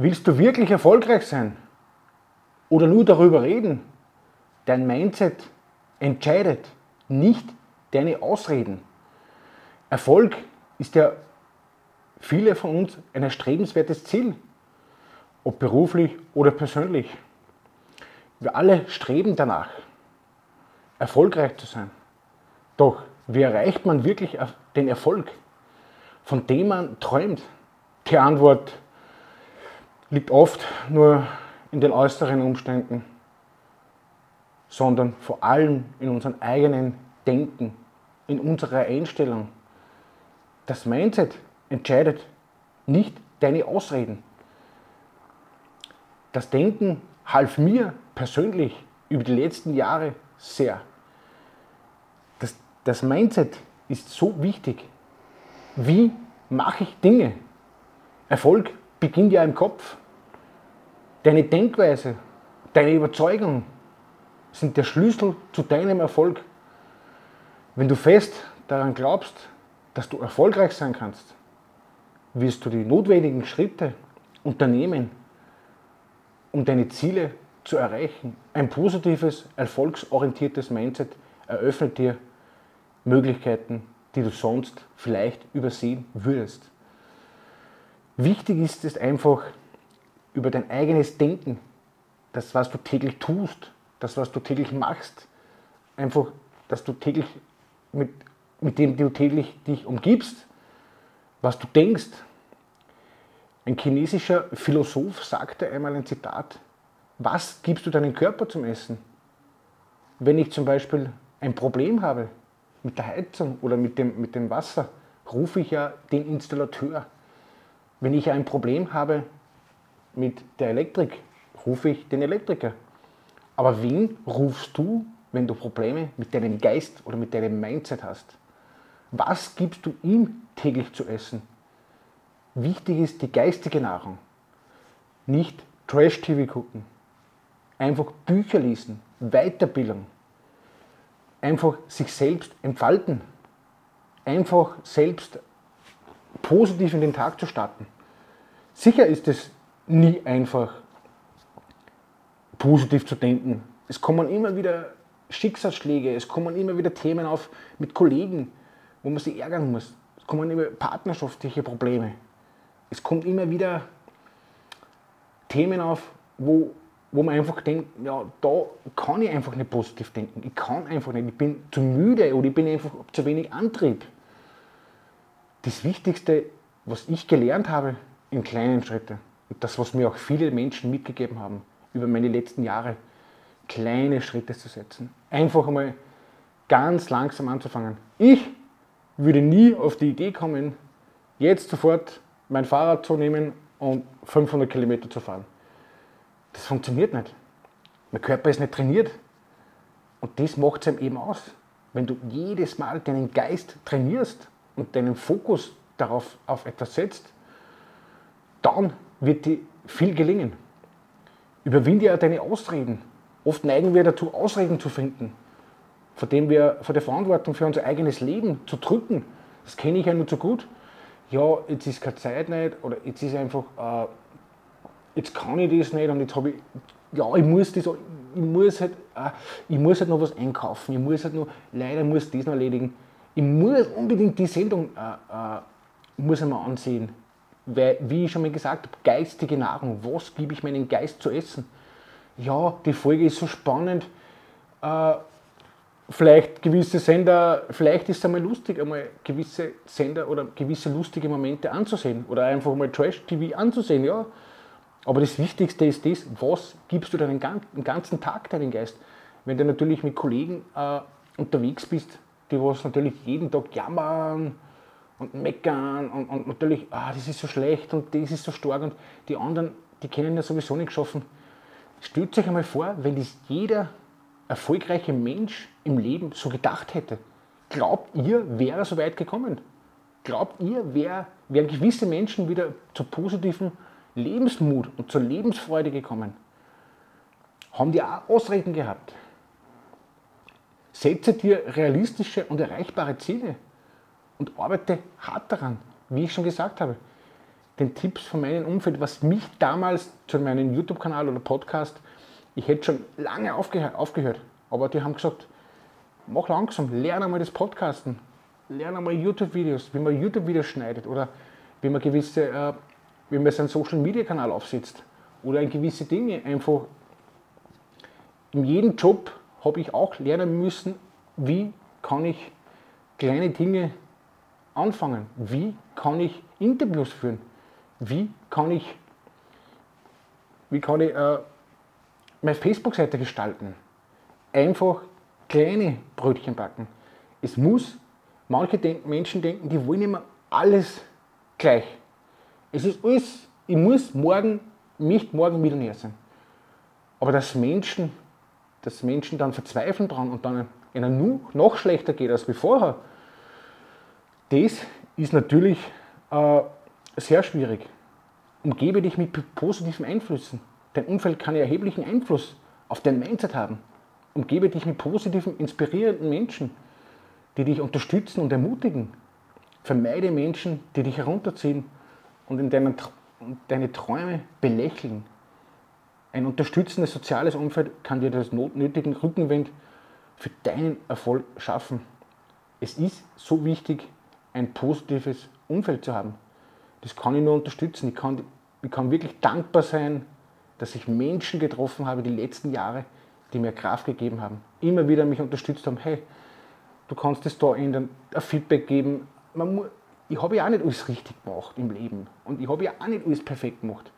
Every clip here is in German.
Willst du wirklich erfolgreich sein oder nur darüber reden? Dein Mindset entscheidet, nicht deine Ausreden. Erfolg ist ja viele von uns ein erstrebenswertes Ziel, ob beruflich oder persönlich. Wir alle streben danach, erfolgreich zu sein. Doch wie erreicht man wirklich den Erfolg, von dem man träumt? Die Antwort liegt oft nur in den äußeren Umständen, sondern vor allem in unserem eigenen Denken, in unserer Einstellung. Das Mindset entscheidet nicht deine Ausreden. Das Denken half mir persönlich über die letzten Jahre sehr. Das, das Mindset ist so wichtig. Wie mache ich Dinge? Erfolg beginnt ja im Kopf. Deine Denkweise, deine Überzeugung sind der Schlüssel zu deinem Erfolg. Wenn du fest daran glaubst, dass du erfolgreich sein kannst, wirst du die notwendigen Schritte unternehmen, um deine Ziele zu erreichen. Ein positives, erfolgsorientiertes Mindset eröffnet dir Möglichkeiten, die du sonst vielleicht übersehen würdest. Wichtig ist es einfach, über dein eigenes Denken, das, was du täglich tust, das, was du täglich machst, einfach, dass du täglich mit, mit dem du täglich dich umgibst, was du denkst. Ein chinesischer Philosoph sagte einmal ein Zitat, was gibst du deinem Körper zum Essen? Wenn ich zum Beispiel ein Problem habe mit der Heizung oder mit dem, mit dem Wasser, rufe ich ja den Installateur. Wenn ich ein Problem habe mit der Elektrik, rufe ich den Elektriker. Aber wen rufst du, wenn du Probleme mit deinem Geist oder mit deinem Mindset hast? Was gibst du ihm täglich zu essen? Wichtig ist die geistige Nahrung. Nicht Trash-TV gucken. Einfach Bücher lesen, Weiterbildung. Einfach sich selbst entfalten. Einfach selbst positiv in den Tag zu starten. Sicher ist es nie einfach, positiv zu denken. Es kommen immer wieder Schicksalsschläge, es kommen immer wieder Themen auf mit Kollegen, wo man sich ärgern muss. Es kommen immer partnerschaftliche Probleme. Es kommt immer wieder Themen auf, wo, wo man einfach denkt, ja, da kann ich einfach nicht positiv denken. Ich kann einfach nicht, ich bin zu müde oder ich bin einfach zu wenig Antrieb. Das Wichtigste, was ich gelernt habe in kleinen Schritten, das, was mir auch viele Menschen mitgegeben haben über meine letzten Jahre, kleine Schritte zu setzen. Einfach einmal ganz langsam anzufangen. Ich würde nie auf die Idee kommen, jetzt sofort mein Fahrrad zu nehmen und 500 Kilometer zu fahren. Das funktioniert nicht. Mein Körper ist nicht trainiert. Und das macht es eben aus. Wenn du jedes Mal deinen Geist trainierst und deinen Fokus darauf auf etwas setzt, dann wird dir viel gelingen. Überwinde ja deine Ausreden. Oft neigen wir dazu, Ausreden zu finden, vor dem wir vor der Verantwortung für unser eigenes Leben zu drücken. Das kenne ich ja nur zu gut. Ja, jetzt ist keine Zeit nicht oder jetzt ist einfach, äh, jetzt kann ich das nicht und jetzt habe ich, ja, ich muss das, ich muss halt, äh, ich muss halt noch was einkaufen, ich muss halt noch, leider muss das noch erledigen. Ich muss unbedingt die Sendung äh, äh muss einmal ansehen weil, wie ich schon mal gesagt habe, geistige Nahrung. Was gebe ich meinem Geist zu essen? Ja, die Folge ist so spannend. Äh, vielleicht gewisse Sender, vielleicht ist es einmal lustig, einmal gewisse Sender oder gewisse lustige Momente anzusehen oder einfach mal Trash-TV anzusehen, ja. Aber das Wichtigste ist das, was gibst du deinen ganzen Tag deinen Geist? Wenn du natürlich mit Kollegen äh, unterwegs bist, die was natürlich jeden Tag jammern, und meckern und, und natürlich, ah, das ist so schlecht und das ist so stark und die anderen, die kennen ja sowieso nicht geschaffen. Stellt euch einmal vor, wenn das jeder erfolgreiche Mensch im Leben so gedacht hätte. Glaubt ihr, wäre er so weit gekommen? Glaubt ihr, wär, wären gewisse Menschen wieder zu positivem Lebensmut und zur Lebensfreude gekommen? Haben die auch Ausreden gehabt? Setze dir realistische und erreichbare Ziele und arbeite hart daran, wie ich schon gesagt habe. den Tipps von meinem Umfeld, was mich damals zu meinem YouTube-Kanal oder Podcast, ich hätte schon lange aufgehört, aufgehört, aber die haben gesagt, mach langsam, lerne einmal das Podcasten, lerne einmal YouTube-Videos, wie man YouTube-Videos schneidet oder wie man gewisse, äh, wie man seinen Social-Media-Kanal aufsetzt oder gewisse Dinge einfach. In jedem Job habe ich auch lernen müssen, wie kann ich kleine Dinge anfangen, wie kann ich Interviews führen, wie kann ich, wie kann ich äh, meine Facebook-Seite gestalten. Einfach kleine Brötchen backen. Es muss, manche denken, Menschen denken, die wollen immer alles gleich. Es ist alles, ich muss morgen, nicht morgen Millionär sein. Aber dass Menschen, dass Menschen dann verzweifeln dran und dann ihnen noch schlechter geht als wie vorher, das ist natürlich äh, sehr schwierig. Umgebe dich mit positiven Einflüssen. Dein Umfeld kann ja erheblichen Einfluss auf dein Mindset haben. Umgebe dich mit positiven, inspirierenden Menschen, die dich unterstützen und ermutigen. Vermeide Menschen, die dich herunterziehen und in deinen, deine Träume belächeln. Ein unterstützendes soziales Umfeld kann dir das notnötigen Rückenwind für deinen Erfolg schaffen. Es ist so wichtig, ein positives Umfeld zu haben. Das kann ich nur unterstützen. Ich kann, ich kann wirklich dankbar sein, dass ich Menschen getroffen habe die letzten Jahre, die mir Kraft gegeben haben, immer wieder mich unterstützt haben, hey, du kannst das da ändern, ein Feedback geben. Muss, ich habe ja auch nicht alles richtig gemacht im Leben und ich habe ja auch nicht alles perfekt gemacht.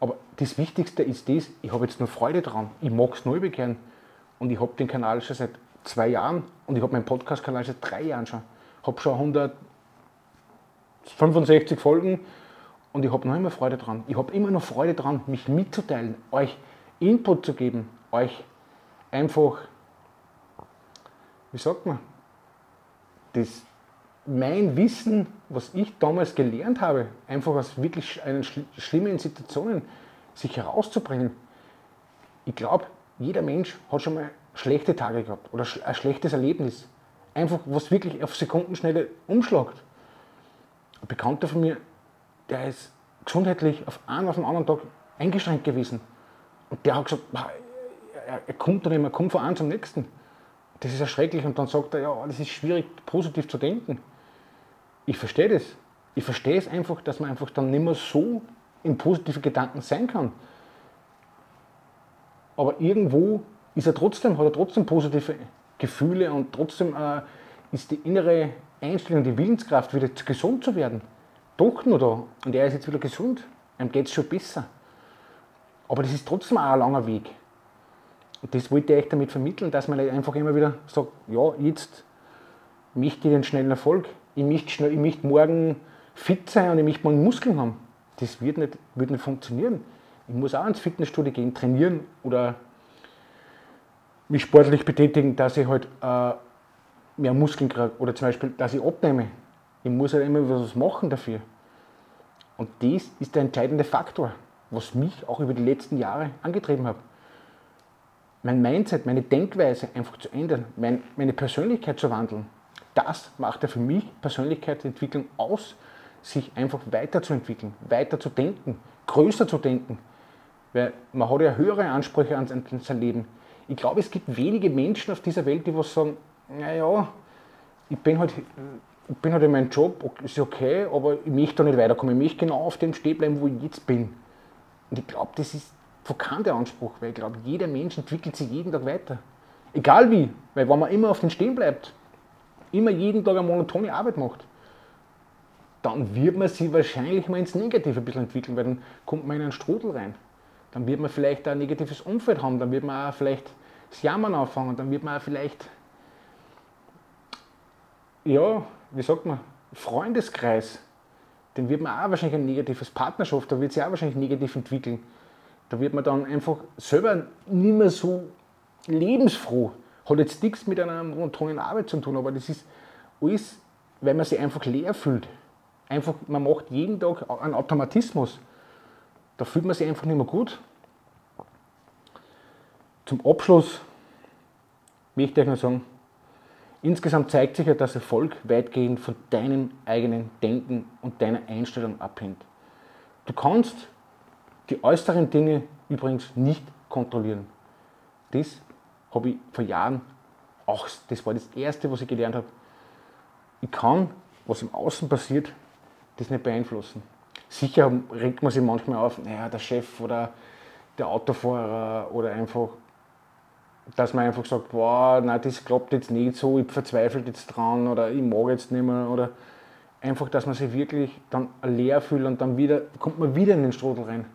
Aber das Wichtigste ist das, ich habe jetzt nur Freude dran, ich mag es neu bekehren und ich habe den Kanal schon seit zwei Jahren und ich habe meinen Podcast-Kanal seit drei Jahren schon. Habe schon 165 Folgen und ich habe noch immer Freude dran. Ich habe immer noch Freude dran, mich mitzuteilen, euch Input zu geben, euch einfach, wie sagt man, das, mein Wissen, was ich damals gelernt habe, einfach aus wirklich schl schlimmen Situationen sich herauszubringen. Ich glaube, jeder Mensch hat schon mal schlechte Tage gehabt oder ein schlechtes Erlebnis. Einfach, was wirklich auf Sekundenschnelle umschlagt. Ein Bekannter von mir, der ist gesundheitlich auf einen auf den anderen Tag eingeschränkt gewesen. Und der hat gesagt, er, er kommt dann immer, kommt von einem zum nächsten. Das ist erschrecklich. Und dann sagt er, ja, das ist schwierig, positiv zu denken. Ich verstehe das. Ich verstehe es einfach, dass man einfach dann nicht mehr so in positive Gedanken sein kann. Aber irgendwo ist er trotzdem, hat er trotzdem positive Gefühle und trotzdem äh, ist die innere Einstellung, die Willenskraft, wieder gesund zu werden, doch nur da. Und er ist jetzt wieder gesund. Ihm geht es schon besser. Aber das ist trotzdem auch ein langer Weg. Und das wollte ich euch damit vermitteln, dass man einfach immer wieder sagt, ja, jetzt möchte ich den schnellen Erfolg. Ich möchte, schnell, ich möchte morgen fit sein und ich möchte morgen Muskeln haben. Das wird nicht, wird nicht funktionieren. Ich muss auch ins Fitnessstudio gehen, trainieren oder mich sportlich betätigen, dass ich halt äh, mehr Muskeln kriege oder zum Beispiel, dass ich abnehme. Ich muss halt immer was machen dafür. Und das ist der entscheidende Faktor, was mich auch über die letzten Jahre angetrieben hat. Mein Mindset, meine Denkweise einfach zu ändern, mein, meine Persönlichkeit zu wandeln, das macht ja für mich Persönlichkeitsentwicklung aus, sich einfach weiterzuentwickeln, weiter zu denken, größer zu denken. Weil man hat ja höhere Ansprüche an sein Leben. Ich glaube, es gibt wenige Menschen auf dieser Welt, die was sagen, naja, ich bin halt, ich bin halt in meinem Job, ist okay, aber ich möchte da nicht weiterkommen. Ich möchte genau auf dem stehen bleiben, wo ich jetzt bin. Und ich glaube, das ist verkannt der Anspruch, weil ich glaube, jeder Mensch entwickelt sich jeden Tag weiter. Egal wie, weil wenn man immer auf den stehen bleibt, immer jeden Tag eine monotone Arbeit macht, dann wird man sich wahrscheinlich mal ins Negative ein bisschen entwickeln, weil dann kommt man in einen Strudel rein. Dann wird man vielleicht ein negatives Umfeld haben, dann wird man auch vielleicht das Jammern anfangen, dann wird man auch vielleicht ja, wie sagt man, Freundeskreis, den wird man auch wahrscheinlich ein negatives Partnerschaft, da wird sich auch wahrscheinlich negativ entwickeln. Da wird man dann einfach selber nicht mehr so lebensfroh. Hat jetzt nichts mit einer monotonen Arbeit zu tun, aber das ist alles, weil man sich einfach leer fühlt. Einfach, man macht jeden Tag einen Automatismus. Da fühlt man sich einfach nicht mehr gut. Zum Abschluss möchte ich noch sagen, Insgesamt zeigt sich ja, dass Erfolg weitgehend von deinem eigenen Denken und deiner Einstellung abhängt. Du kannst die äußeren Dinge übrigens nicht kontrollieren. Das habe ich vor Jahren auch, das war das Erste, was ich gelernt habe. Ich kann, was im Außen passiert, das nicht beeinflussen. Sicher regt man sich manchmal auf, naja, der Chef oder der Autofahrer oder einfach, dass man einfach sagt, boah, nein, das klappt jetzt nicht so, ich verzweifle jetzt dran oder ich mag jetzt nicht mehr oder einfach, dass man sich wirklich dann leer fühlt und dann wieder, kommt man wieder in den Strudel rein.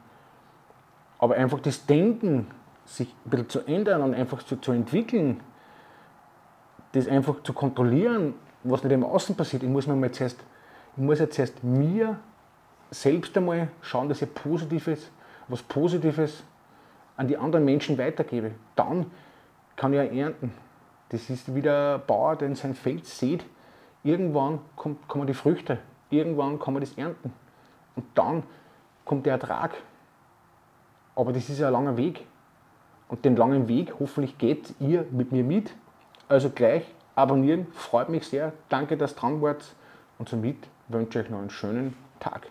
Aber einfach das Denken, sich ein bisschen zu ändern und einfach zu, zu entwickeln, das einfach zu kontrollieren, was nicht im Außen passiert. Ich muss mir mal zuerst, ich muss jetzt erst mir selbst einmal schauen, dass ich Positives, was Positives an die anderen Menschen weitergebe. Dann kann ich ja ernten. Das ist wie der Bauer, der in sein Feld sieht, irgendwann kommt, kommen die Früchte, irgendwann kann man das ernten. Und dann kommt der Ertrag. Aber das ist ein langer Weg. Und den langen Weg, hoffentlich geht ihr mit mir mit. Also gleich abonnieren, freut mich sehr. Danke, dass ihr dran wart. Und somit wünsche ich euch noch einen schönen Tag.